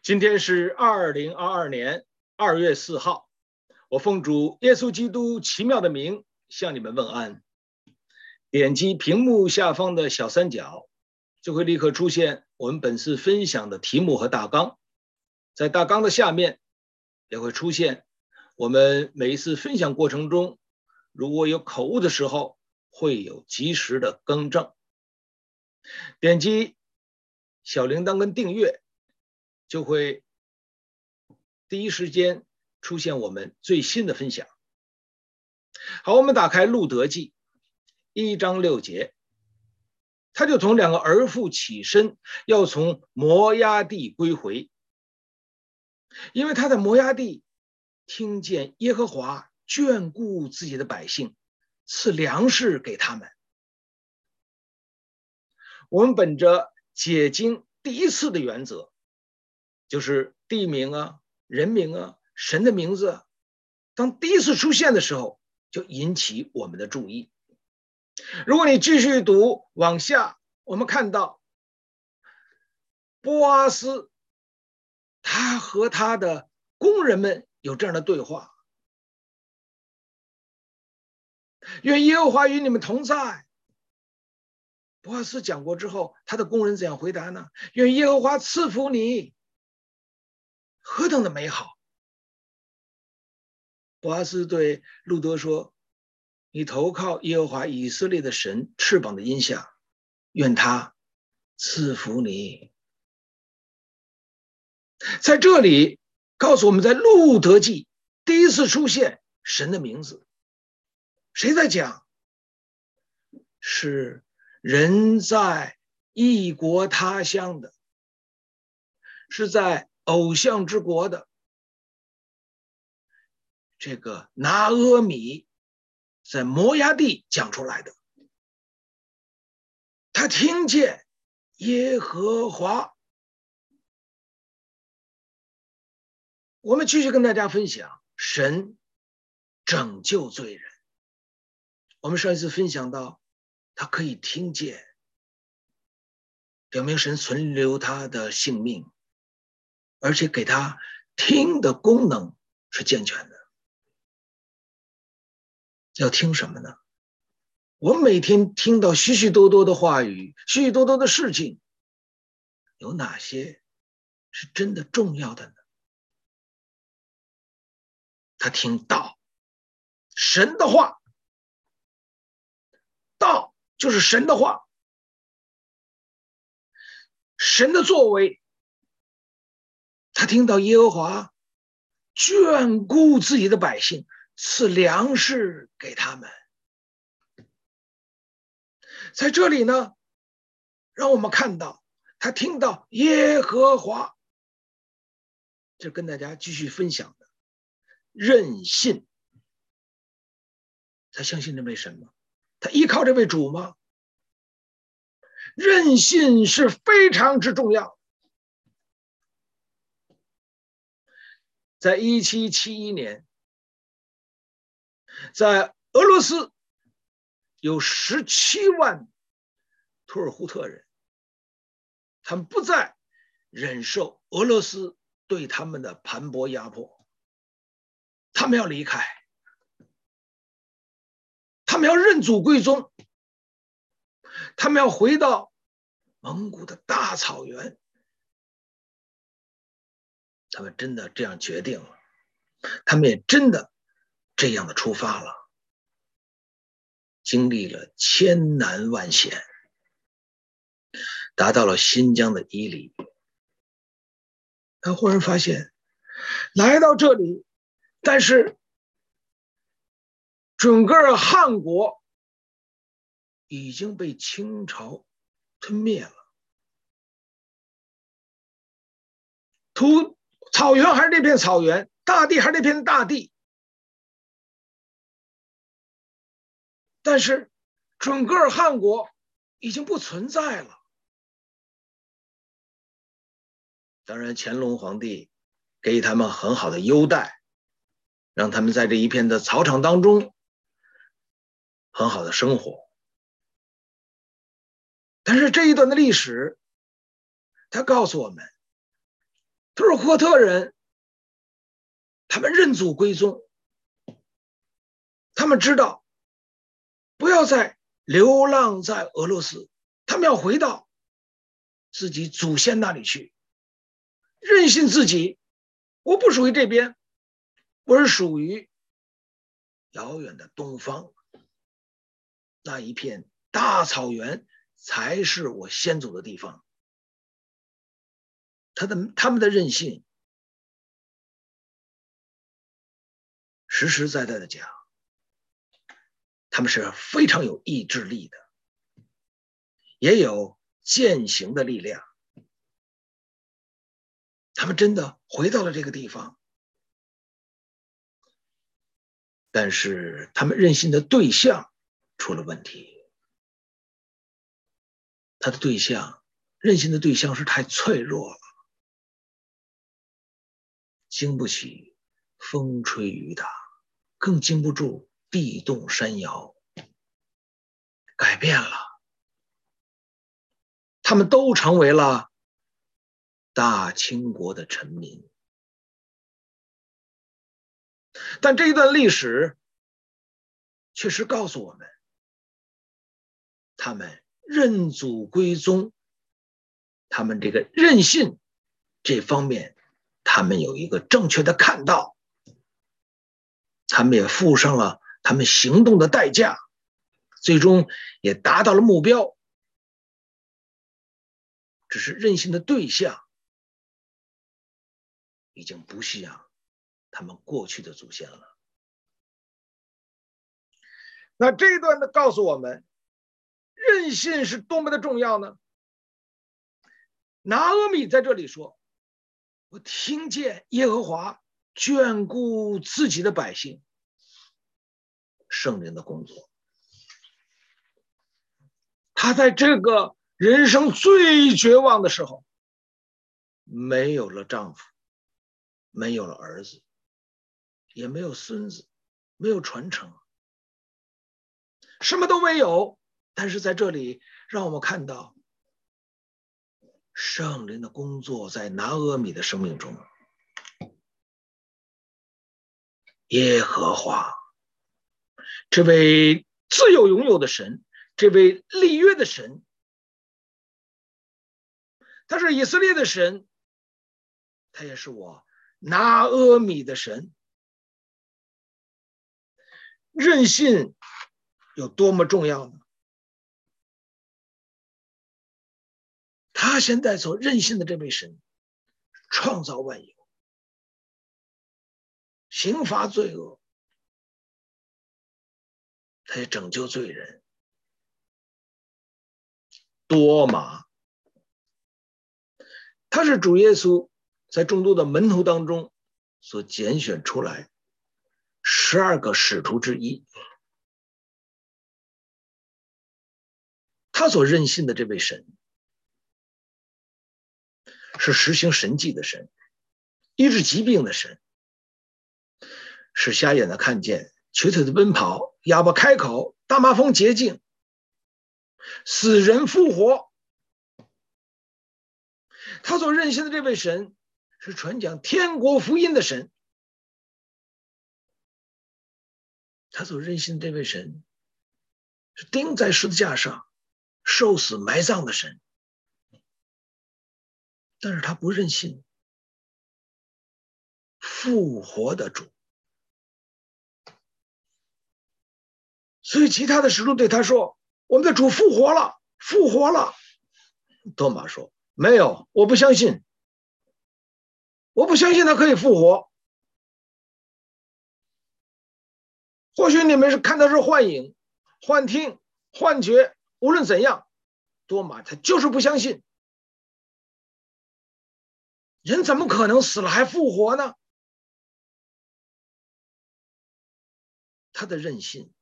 今天是二零二二年二月四号，我奉主耶稣基督奇妙的名向你们问安。点击屏幕下方的小三角，就会立刻出现我们本次分享的题目和大纲。在大纲的下面，也会出现我们每一次分享过程中，如果有口误的时候，会有及时的更正。点击小铃铛跟订阅。就会第一时间出现我们最新的分享。好，我们打开《路德记》一章六节，他就同两个儿妇起身，要从摩押地归回，因为他在摩押地听见耶和华眷顾自己的百姓，赐粮食给他们。我们本着解经第一次的原则。就是地名啊、人名啊、神的名字，当第一次出现的时候，就引起我们的注意。如果你继续读往下，我们看到波阿斯，他和他的工人们有这样的对话：愿耶和华与你们同在。波阿斯讲过之后，他的工人怎样回答呢？愿耶和华赐福你。何等的美好！波阿斯对路得说：“你投靠耶和华以色列的神翅膀的荫下，愿他赐福你。”在这里告诉我们在路德记第一次出现神的名字，谁在讲？是人在异国他乡的，是在。偶像之国的这个拿阿米在摩押地讲出来的，他听见耶和华。我们继续跟大家分享神拯救罪人。我们上一次分享到，他可以听见，表明神存留他的性命。而且给他听的功能是健全的。要听什么呢？我每天听到许许多多的话语，许许多多的事情，有哪些是真的重要的呢？他听道，神的话，道就是神的话，神的作为。他听到耶和华眷顾自己的百姓，赐粮食给他们。在这里呢，让我们看到他听到耶和华，这跟大家继续分享的任性。他相信这位神吗？他依靠这位主吗？任性是非常之重要。在一七七一年，在俄罗斯有十七万图尔扈特人，他们不再忍受俄罗斯对他们的盘剥压迫，他们要离开，他们要认祖归宗，他们要回到蒙古的大草原。他们真的这样决定了，他们也真的这样的出发了，经历了千难万险，达到了新疆的伊犁。他忽然发现，来到这里，但是整个汉国已经被清朝吞灭了，屠。草原还是那片草原，大地还是那片大地，但是整个汉国已经不存在了。当然，乾隆皇帝给予他们很好的优待，让他们在这一片的草场当中很好的生活。但是这一段的历史，他告诉我们。他说赫特人，他们认祖归宗，他们知道不要再流浪在俄罗斯，他们要回到自己祖先那里去，任性自己，我不属于这边，我是属于遥远的东方，那一片大草原才是我先祖的地方。他的他们的任性，实实在在的讲，他们是非常有意志力的，也有践行的力量。他们真的回到了这个地方，但是他们任性的对象出了问题。他的对象，任性的对象是太脆弱了。经不起风吹雨打，更经不住地动山摇。改变了，他们都成为了大清国的臣民。但这一段历史确实告诉我们，他们认祖归宗，他们这个任性这方面。他们有一个正确的看到，他们也付上了他们行动的代价，最终也达到了目标。只是任性的对象已经不像他们过去的祖先了。那这一段呢，告诉我们，任性是多么的重要呢？拿阿米在这里说。我听见耶和华眷顾自己的百姓，圣灵的工作。他在这个人生最绝望的时候，没有了丈夫，没有了儿子，也没有孙子，没有传承，什么都没有。但是在这里，让我们看到。圣灵的工作在拿阿米的生命中，耶和华这位自有永有的神，这位立约的神，他是以色列的神，他也是我拿阿米的神。任性有多么重要呢？他现在所任性的这位神，创造万有，刑罚罪恶，他也拯救罪人。多马，他是主耶稣在众多的门徒当中所拣选出来十二个使徒之一。他所任性的这位神。是实行神迹的神，医治疾病的神，使瞎眼的看见，瘸腿的奔跑，哑巴开口，大麻风洁净，死人复活。他所任性的这位神，是传讲天国福音的神。他所任性的这位神，是钉在十字架上受死埋葬的神。但是他不任性，复活的主，所以其他的使徒对他说：“我们的主复活了，复活了。”多马说：“没有，我不相信，我不相信他可以复活。或许你们是看的是幻影、幻听、幻觉，无论怎样，多马他就是不相信。”人怎么可能死了还复活呢？他的任性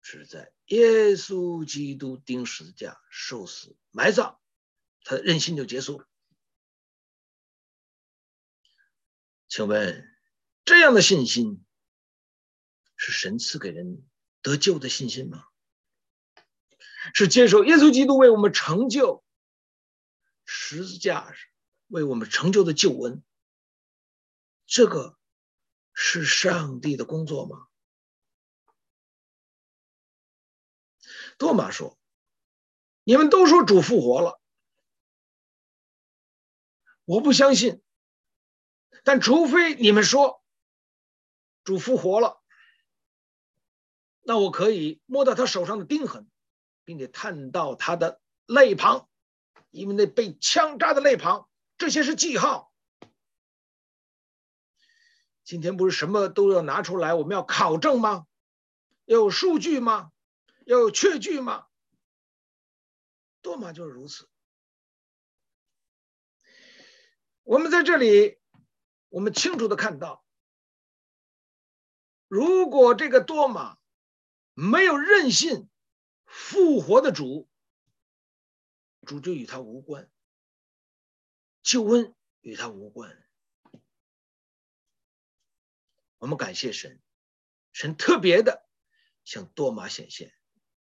是在耶稣基督钉十字架、受死、埋葬，他的任性就结束了。请问，这样的信心是神赐给人得救的信心吗？是接受耶稣基督为我们成就？十字架上为我们成就的救恩，这个是上帝的工作吗？多马说：“你们都说主复活了，我不相信。但除非你们说主复活了，那我可以摸到他手上的钉痕，并且探到他的肋旁，因为那被枪扎的肋旁。”这些是记号。今天不是什么都要拿出来，我们要考证吗？要有数据吗？要有确据吗？多玛就是如此。我们在这里，我们清楚的看到，如果这个多玛没有任信复活的主，主就与他无关。救恩与他无关。我们感谢神，神特别的向多马显现。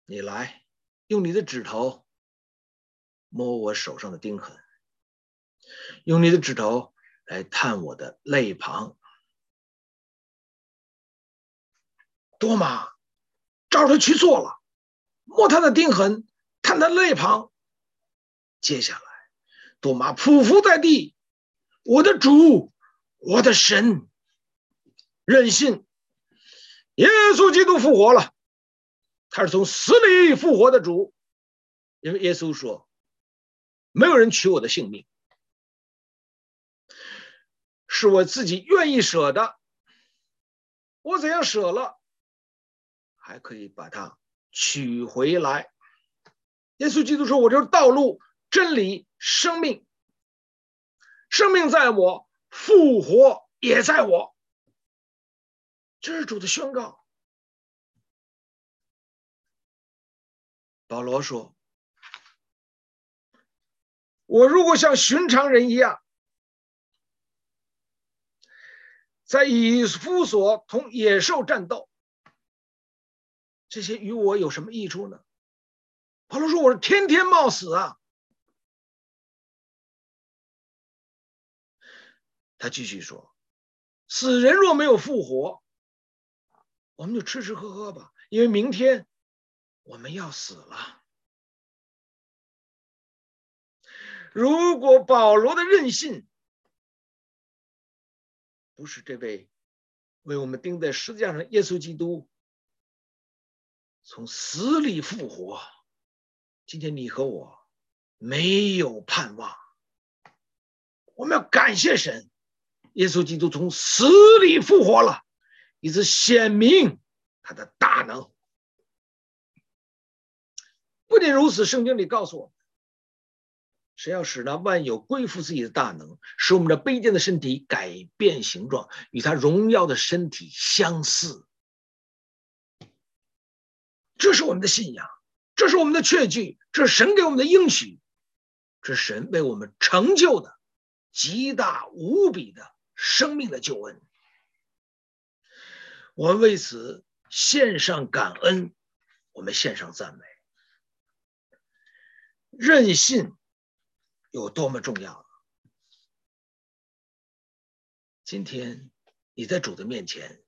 你来，用你的指头摸我手上的钉痕，用你的指头来探我的肋旁。多马照着去做了，摸他的钉痕，探他肋旁。接下来。多马匍匐在地，我的主，我的神，任信耶稣基督复活了，他是从死里复活的主，因为耶稣说，没有人取我的性命，是我自己愿意舍的，我怎样舍了，还可以把它取回来。耶稣基督说，我就是道路。真理、生命，生命在我，复活也在我。这是主的宣告。保罗说：“我如果像寻常人一样，在以弗所同野兽战斗，这些与我有什么益处呢？”保罗说：“我是天天冒死啊。”他继续说：“死人若没有复活，我们就吃吃喝喝吧，因为明天我们要死了。”如果保罗的任性不是这位为我们钉在十字架上耶稣基督从死里复活，今天你和我没有盼望。我们要感谢神。耶稣基督从死里复活了，以此显明他的大能。不仅如此，圣经里告诉我们，神要使那万有归服自己的大能，使我们的卑贱的身体改变形状，与他荣耀的身体相似。这是我们的信仰，这是我们的确据，这是神给我们的应许，这是神为我们成就的极大无比的。生命的救恩，我们为此献上感恩，我们献上赞美。任性有多么重要？今天你在主的面前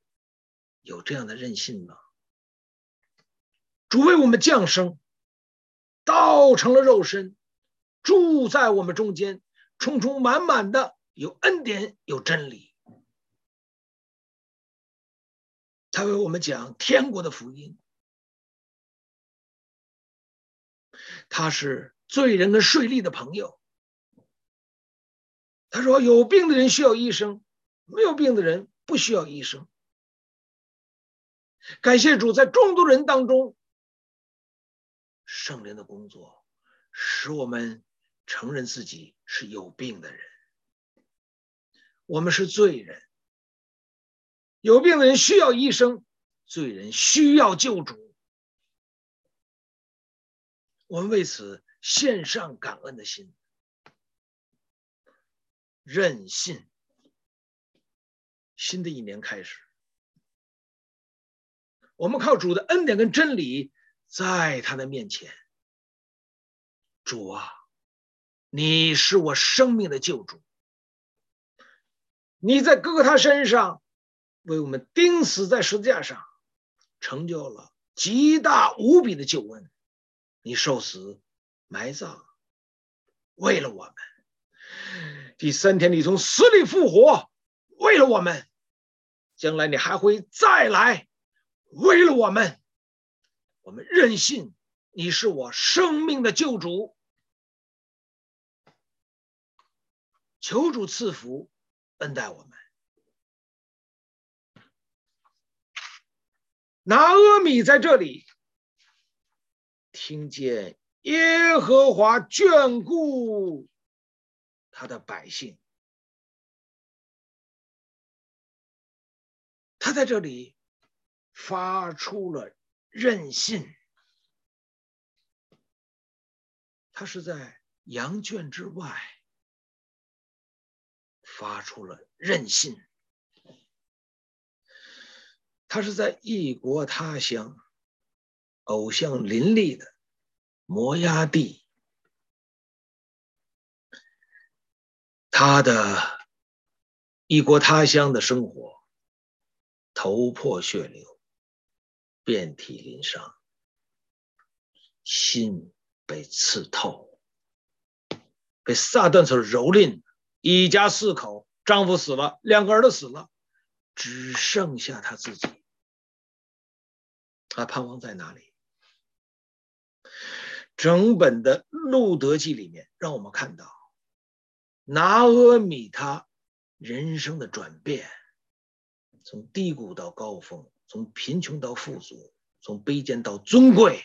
有这样的任性吗？主为我们降生，道成了肉身，住在我们中间，充充满满的。有恩典，有真理。他为我们讲天国的福音。他是罪人跟税吏的朋友。他说：“有病的人需要医生，没有病的人不需要医生。”感谢主，在众多人当中，圣灵的工作使我们承认自己是有病的人。我们是罪人，有病的人需要医生，罪人需要救主。我们为此献上感恩的心，任信。新的一年开始，我们靠主的恩典跟真理，在他的面前，主啊，你是我生命的救主。你在哥哥他身上为我们钉死在十字架上，成就了极大无比的救恩。你受死、埋葬，为了我们。第三天，你从死里复活，为了我们；将来你还会再来，为了我们。我们任信你是我生命的救主。求主赐福，恩待我们。拿阿米在这里听见耶和华眷顾。他的百姓，他在这里发出了任性，他是在羊圈之外发出了任性，他是在异国他乡、偶像林立的摩押地。他的异国他乡的生活，头破血流，遍体鳞伤，心被刺透，被撒旦所蹂躏，一家四口，丈夫死了，两个儿子死了，只剩下他自己。他盼望在哪里？整本的路德记里面，让我们看到。拿阿米他人生的转变，从低谷到高峰，从贫穷到富足，从卑贱到尊贵，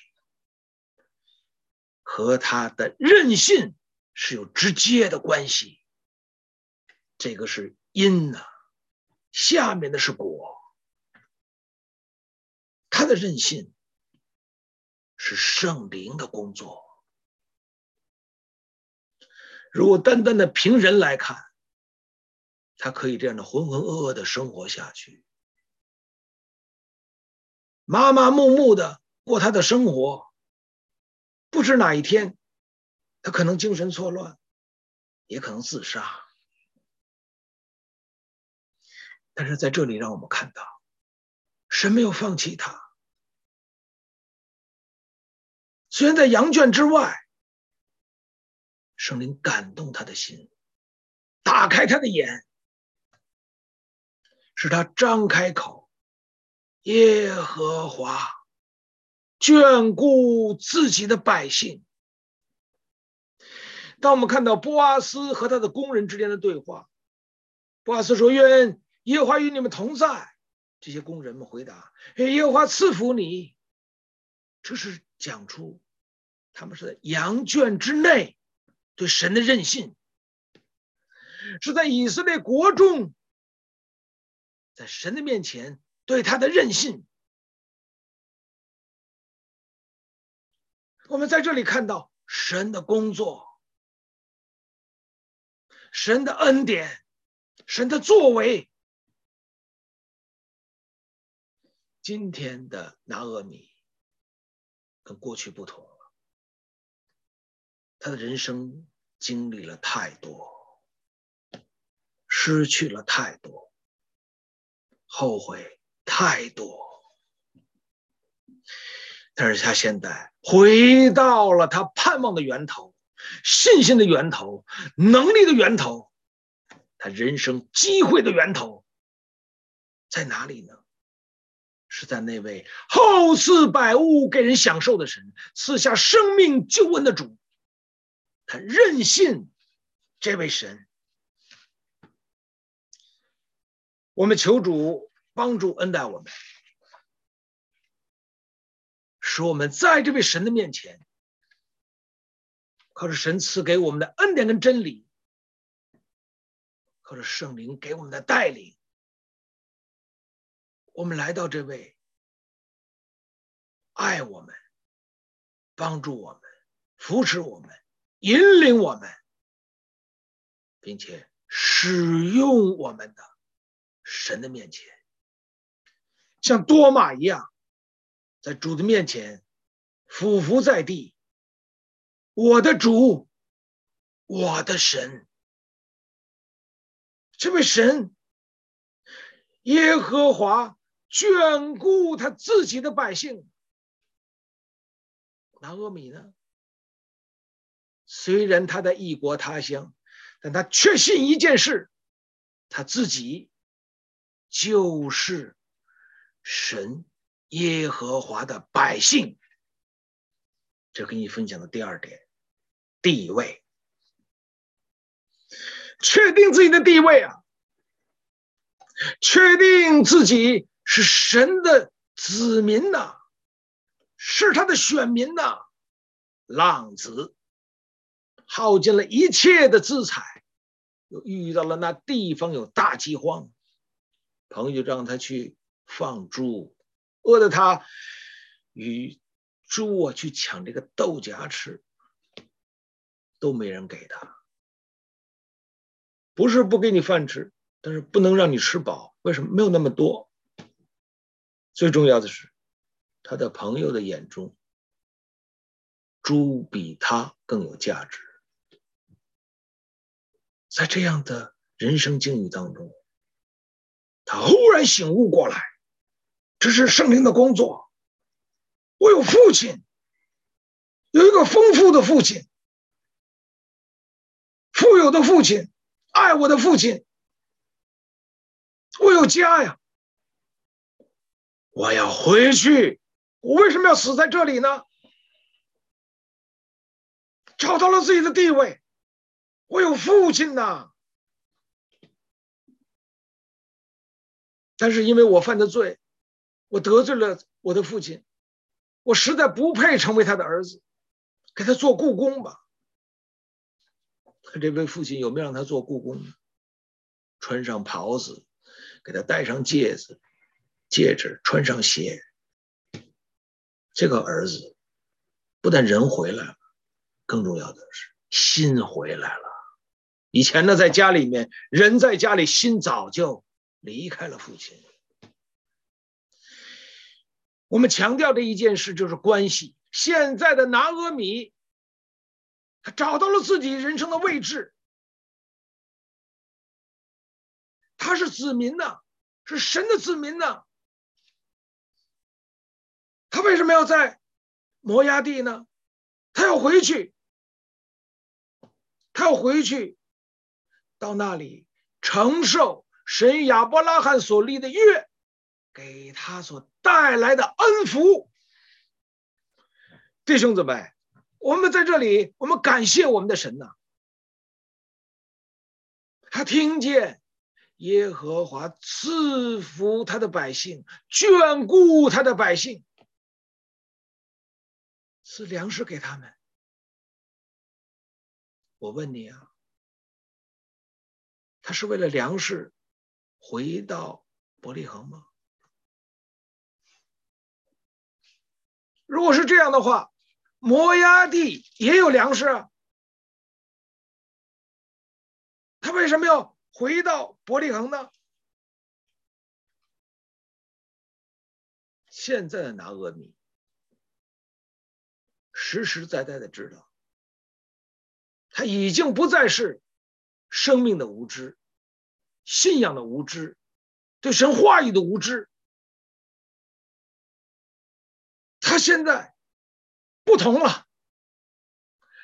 和他的任性是有直接的关系。这个是因呐，下面的是果。他的任性是圣灵的工作。如果单单的凭人来看，他可以这样的浑浑噩噩的生活下去，麻麻木木的过他的生活，不知哪一天，他可能精神错乱，也可能自杀。但是在这里，让我们看到，神没有放弃他，虽然在羊圈之外。圣灵感动他的心，打开他的眼，使他张开口。耶和华眷顾自己的百姓。当我们看到波阿斯和他的工人之间的对话，波阿斯说：“愿耶和华与你们同在。”这些工人们回答：“耶和华赐福你。”这是讲出他们是在羊圈之内。对神的任性，是在以色列国中，在神的面前对他的任性。我们在这里看到神的工作，神的恩典，神的作为。今天的拿俄米跟过去不同了。他的人生经历了太多，失去了太多，后悔太多，但是他现在回到了他盼望的源头，信心的源头，能力的源头，他人生机会的源头在哪里呢？是在那位厚赐百物给人享受的神，赐下生命救恩的主。他任信这位神，我们求主帮助恩待我们，使我们在这位神的面前，靠着神赐给我们的恩典跟真理，靠着圣灵给我们的带领，我们来到这位爱我们、帮助我们、扶持我们。引领我们，并且使用我们的神的面前，像多马一样，在主的面前俯伏在地。我的主，我的神。这位神，耶和华眷顾他自己的百姓。拿俄米呢？虽然他在异国他乡，但他确信一件事：他自己就是神耶和华的百姓。这跟你分享的第二点，地位。确定自己的地位啊，确定自己是神的子民呐，是他的选民呐，浪子耗尽了一切的资财，又遇到了那地方有大饥荒，朋友让他去放猪，饿得他与猪啊去抢这个豆荚吃，都没人给他。不是不给你饭吃，但是不能让你吃饱。为什么？没有那么多。最重要的是，他的朋友的眼中，猪比他更有价值。在这样的人生境遇当中，他忽然醒悟过来，这是圣灵的工作。我有父亲，有一个丰富的父亲，富有的父亲。爱我的父亲，我有家呀，我要回去。我为什么要死在这里呢？找到了自己的地位，我有父亲呐。但是因为我犯的罪，我得罪了我的父亲，我实在不配成为他的儿子，给他做雇工吧。他这位父亲有没有让他做雇工呢？穿上袍子，给他戴上戒指，戒指穿上鞋。这个儿子不但人回来了，更重要的是心回来了。以前呢，在家里面，人在家里，心早就离开了父亲。我们强调的一件事就是关系。现在的拿阿米。他找到了自己人生的位置，他是子民呐，是神的子民呐。他为什么要在摩押地呢？他要回去，他要回去，到那里承受神亚伯拉罕所立的约，给他所带来的恩福。弟兄姊妹。我们在这里，我们感谢我们的神呐。他听见耶和华赐福他的百姓，眷顾他的百姓，是粮食给他们。我问你啊，他是为了粮食回到伯利恒吗？如果是这样的话，摩押地也有粮食啊，他为什么要回到伯利恒呢？现在的拿俄米实实在在的知道，他已经不再是生命的无知、信仰的无知、对神话语的无知，他现在。不同了，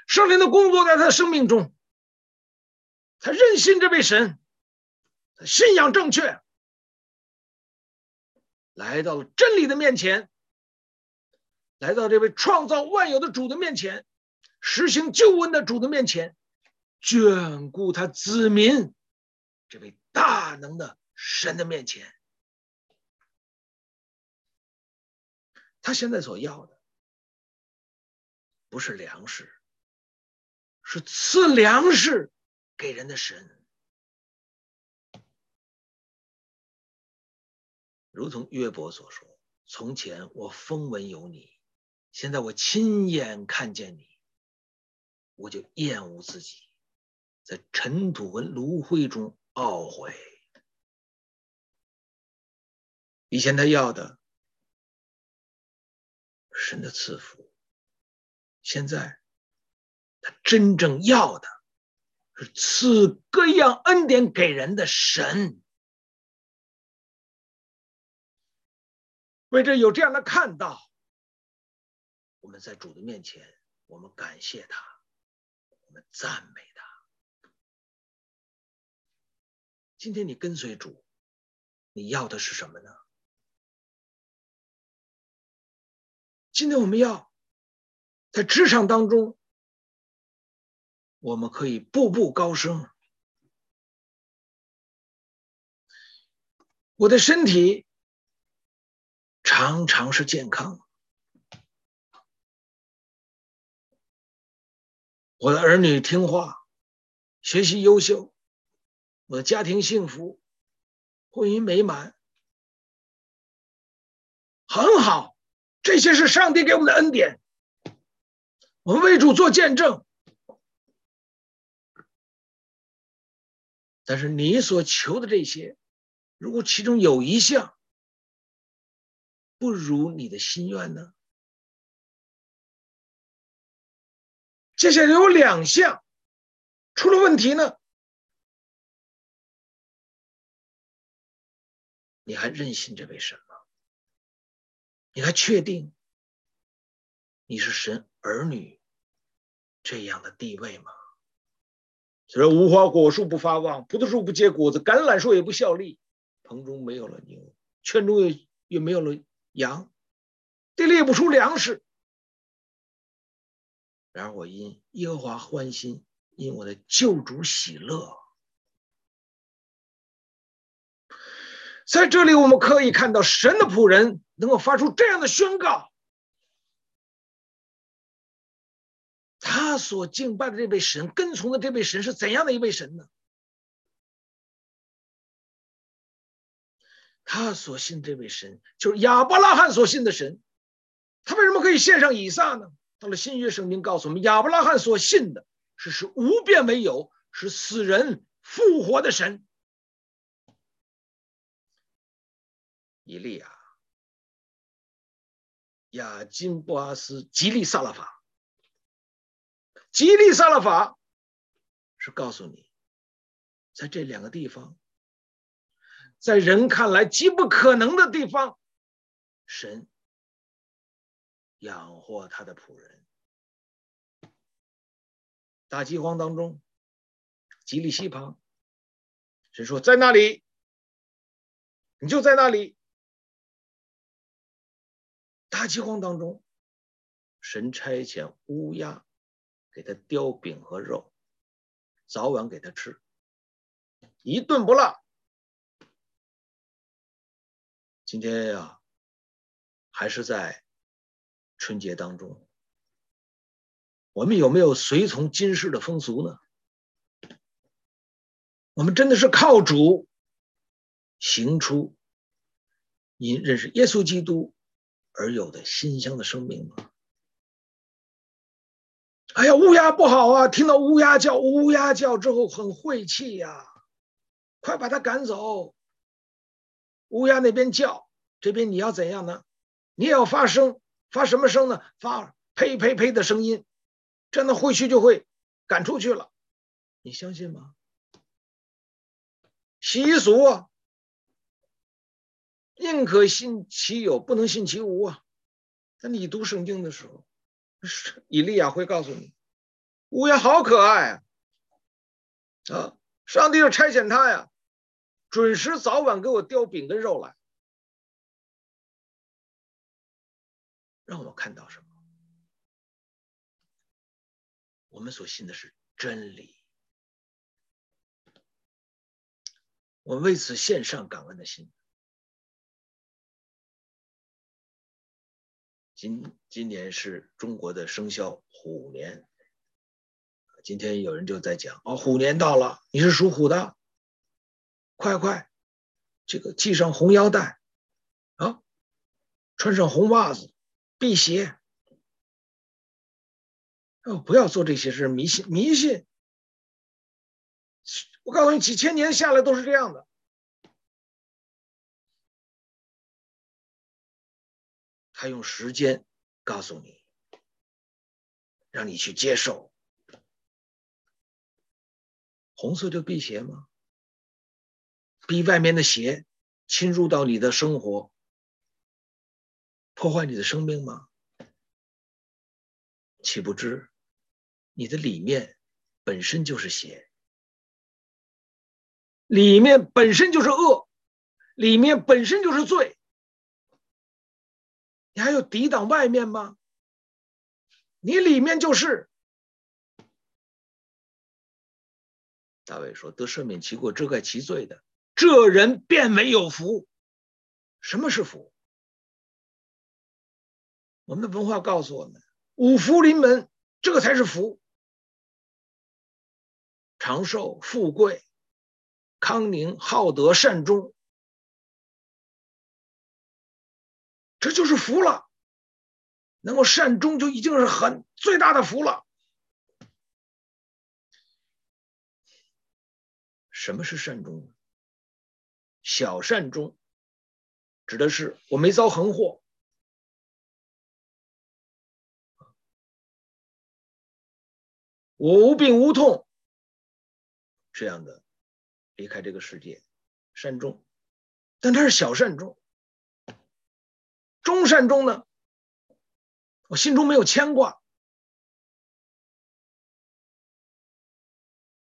圣灵的工作在他的生命中，他认信这位神，他信仰正确，来到了真理的面前，来到这位创造万有的主的面前，实行救恩的主的面前，眷顾他子民这位大能的神的面前，他现在所要的。不是粮食，是赐粮食给人的神。如同约伯所说：“从前我风闻有你，现在我亲眼看见你，我就厌恶自己，在尘土和炉灰中懊悔。”以前他要的神的赐福。现在，他真正要的是赐各样恩典给人的神。为着有这样的看到，我们在主的面前，我们感谢他，我们赞美他。今天你跟随主，你要的是什么呢？今天我们要在职场当中，我们可以步步高升。我的身体常常是健康，我的儿女听话，学习优秀，我的家庭幸福，婚姻美满，很好。这些是上帝给我们的恩典，我们为主做见证。但是你所求的这些，如果其中有一项不如你的心愿呢？接下来有两项出了问题呢？你还认信这位神吗？你还确定你是神儿女这样的地位吗？虽然无花果树不发旺，葡萄树不结果子，橄榄树也不效力，棚中没有了牛，圈中也也没有了羊，地里也不出粮食。然而我因耶和华欢心，因我的救主喜乐。在这里，我们可以看到神的仆人能够发出这样的宣告：他所敬拜的这位神，跟从的这位神是怎样的一位神呢？他所信这位神，就是亚伯拉罕所信的神。他为什么可以献上以撒呢？到了新约圣经告诉我们，亚伯拉罕所信的是使无变为有，使死人复活的神。以利亚、亚金波阿斯、吉利撒勒法、吉利撒勒法是告诉你，在这两个地方，在人看来极不可能的地方，神养活他的仆人。大饥荒当中，吉利西旁，神说在那里，你就在那里。大饥荒当中，神差遣乌鸦给他叼饼和肉，早晚给他吃，一顿不落。今天呀，还是在春节当中，我们有没有随从今世的风俗呢？我们真的是靠主行出，因认识耶稣基督。而有的馨香的生命吗？哎呀，乌鸦不好啊！听到乌鸦叫，乌鸦叫之后很晦气呀，快把它赶走。乌鸦那边叫，这边你要怎样呢？你也要发声，发什么声呢？发呸呸呸的声音，这样的晦气就会赶出去了。你相信吗？习俗啊。宁可信其有，不能信其无啊！那你读圣经的时候，以利亚会告诉你，乌鸦好可爱啊！啊，上帝要差遣他呀，准时早晚给我叼饼跟肉来，让我看到什么？我们所信的是真理，我为此献上感恩的心。今今年是中国的生肖虎年，今天有人就在讲哦，虎年到了，你是属虎的，快快，这个系上红腰带，啊，穿上红袜子，辟邪，哦，不要做这些事，迷信迷信。我告诉你，几千年下来都是这样的。他用时间告诉你，让你去接受。红色就辟邪吗？逼外面的邪侵入到你的生活，破坏你的生命吗？岂不知你的里面本身就是邪，里面本身就是恶，里面本身就是罪，你还有抵挡外面吗？你里面就是。大卫说：“得赦免其过、遮盖其罪的，这人便为有福。什么是福？我们的文化告诉我们：五福临门，这个才是福。长寿、富贵、康宁、好德、善终，这就是福了。能够善终，就已经是很最大的福了。”什么是善终？小善终，指的是我没遭横祸，我无病无痛，这样的离开这个世界，善终。但它是小善终，中善终呢？我心中没有牵挂，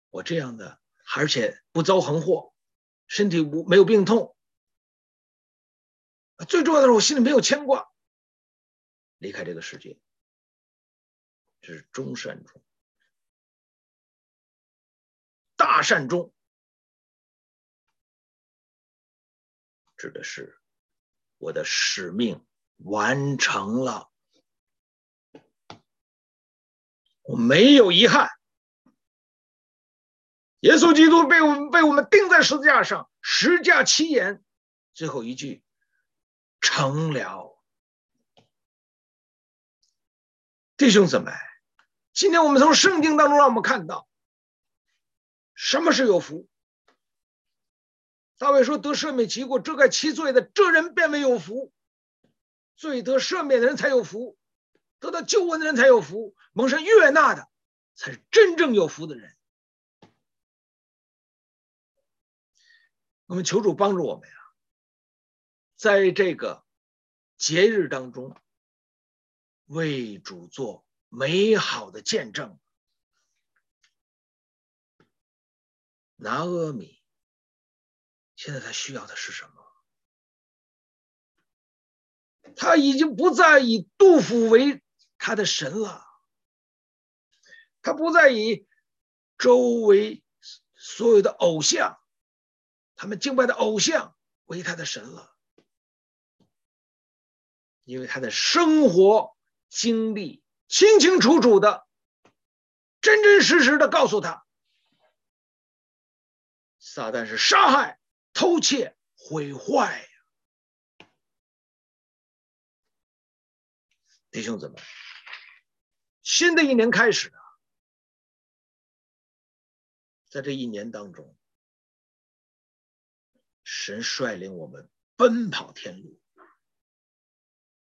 我这样的。而且不遭横祸，身体无没有病痛，最重要的是我心里没有牵挂，离开这个世界，这是中善终。大善终指的是我的使命完成了，我没有遗憾。耶稣基督被我们被我们钉在十字架上，十架七言，最后一句成了。弟兄姊妹，今天我们从圣经当中让我们看到，什么是有福？大卫说：“得赦免其过、遮盖其罪的，这人便为有福。罪得赦免的人才有福，得到救恩的人才有福，蒙神悦纳的才是真正有福的人。”我们求主帮助我们呀，在这个节日当中，为主做美好的见证。拿阿米现在他需要的是什么？他已经不再以杜甫为他的神了，他不再以周围所有的偶像。他们敬拜的偶像为他的神了，因为他的生活经历清清楚楚的、真真实实的告诉他，撒旦是杀害、偷窃、毁坏。弟兄姊妹，新的一年开始了，在这一年当中。神率领我们奔跑天路，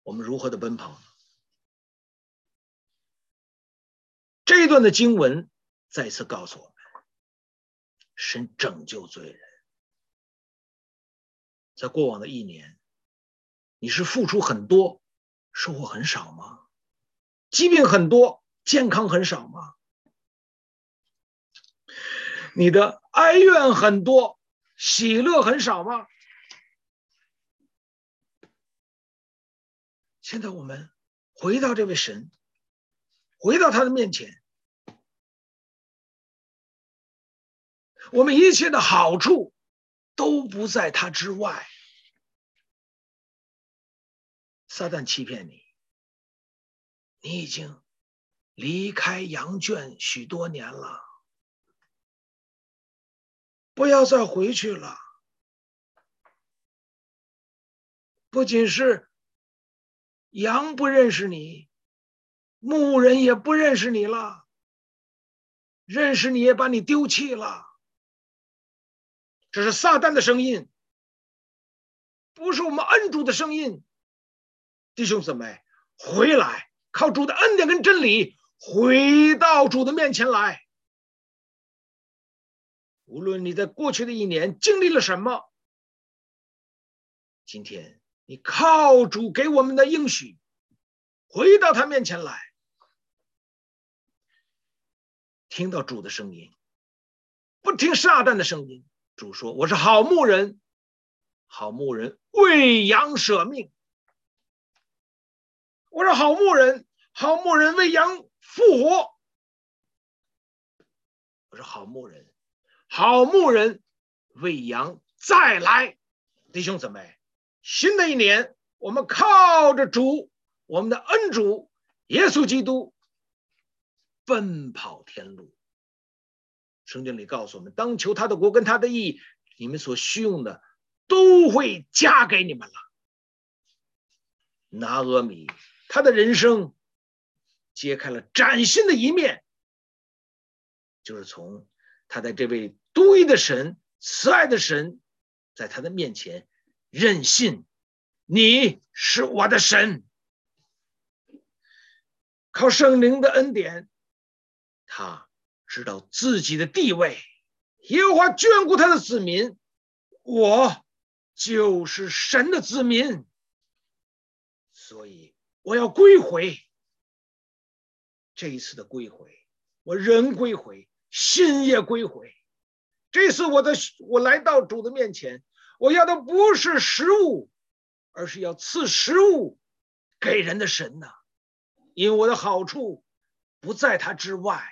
我们如何的奔跑呢？这一段的经文再次告诉我们：神拯救罪人。在过往的一年，你是付出很多，收获很少吗？疾病很多，健康很少吗？你的哀怨很多。喜乐很少吗？现在我们回到这位神，回到他的面前，我们一切的好处都不在他之外。撒旦欺骗你，你已经离开羊圈许多年了。不要再回去了。不仅是羊不认识你，牧人也不认识你了。认识你也把你丢弃了。这是撒旦的声音，不是我们恩主的声音。弟兄姊妹，回来，靠主的恩典跟真理，回到主的面前来。无论你在过去的一年经历了什么，今天你靠主给我们的应许，回到他面前来，听到主的声音，不听撒旦的声音。主说：“我是好牧人，好牧人为羊舍命。我是好牧人，好牧人为羊复活。我是好牧人。”好牧人为羊再来，弟兄姊妹，新的一年，我们靠着主，我们的恩主耶稣基督，奔跑天路。圣经里告诉我们，当求他的国跟他的义，你们所需用的都会加给你们了。拿俄米，他的人生揭开了崭新的一面，就是从他在这位。独一的神，慈爱的神，在他的面前任性，你是我的神。靠圣灵的恩典，他知道自己的地位，耶和华眷顾他的子民，我就是神的子民，所以我要归回。这一次的归回，我人归回，心也归回。这次我的我来到主的面前，我要的不是食物，而是要赐食物给人的神呐，因为我的好处不在他之外。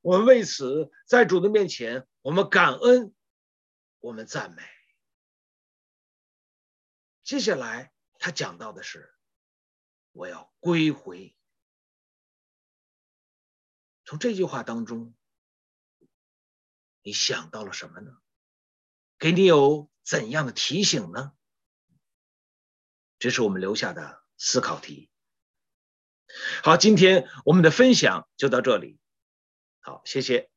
我们为此在主的面前，我们感恩，我们赞美。接下来他讲到的是，我要归回。从这句话当中。你想到了什么呢？给你有怎样的提醒呢？这是我们留下的思考题。好，今天我们的分享就到这里。好，谢谢。